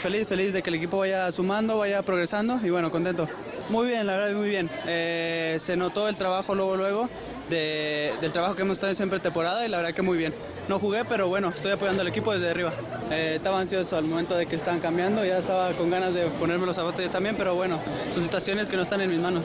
Feliz, feliz de que el equipo vaya sumando, vaya progresando y bueno, contento. Muy bien, la verdad, muy bien. Eh, se notó el trabajo luego, luego de- del trabajo que hemos estado siempre temporada y la verdad que muy bien. No jugué, pero bueno, estoy apoyando al equipo desde arriba. Eh, estaba ansioso al momento de que estaban cambiando, ya estaba con ganas de ponerme los zapatos yo también, pero bueno, son situaciones que no están en mis manos.